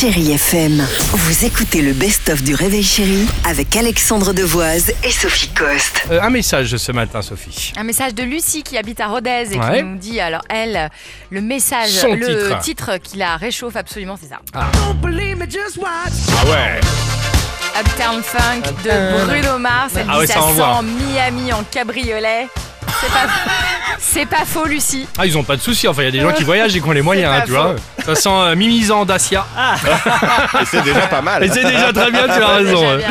Chérie FM, vous écoutez le best-of du Réveil Chéri avec Alexandre Devoise et Sophie Coste. Euh, un message ce matin, Sophie. Un message de Lucie qui habite à Rodez et Ouais. qui nous dit alors elle le message Son le titre. qui la réchauffe absolument c'est ça. Ah ouais. Uptown Funk de Bruno Mars. Elle Ah dit ouais, ça, ça envoie. sent Miami en cabriolet. C'est pas c'est pas faux Lucie. Ah, ils ont pas de soucis. Enfin, il y a des gens qui voyagent et qui ont les moyens, hein, tu vois. Ça sent euh, mimisan Dacia. C'est déjà pas mal. Et c'est déjà très bien, tu as raison. bien, ouais.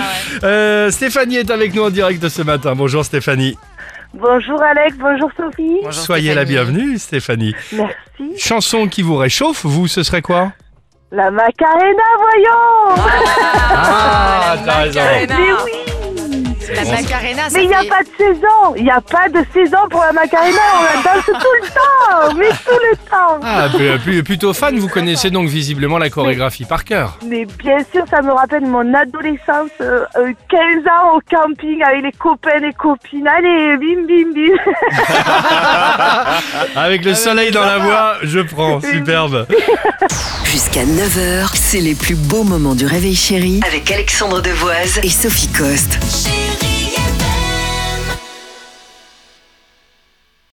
Euh, Stéphanie est avec nous en direct ce matin. Bonjour Stéphanie. Bonjour Alex, bonjour Sophie. Bonjour, Soyez la Stéphanie. bienvenue Stéphanie. Merci. Chanson qui vous réchauffe, vous, ce serait quoi? La Macarena, voyons Ah, la t'as raison. Mais oui La Macarena, ça Mais il n'y a fait- pas de saison. Il n'y a pas de saison pour la Macarena, on la danse tout le temps. Mais tout le temps. Ah, plutôt fan, vous connaissez donc visiblement la chorégraphie par cœur. Mais bien sûr, ça me rappelle mon adolescence, euh, euh, 15 ans au camping avec les copains et copines. Allez, bim bim bim. Avec le soleil dans la voix, je prends, superbe. Jusqu'à 9h, c'est les plus beaux moments du Réveil Chéri. Avec Alexandre Devoise et Sophie Coste.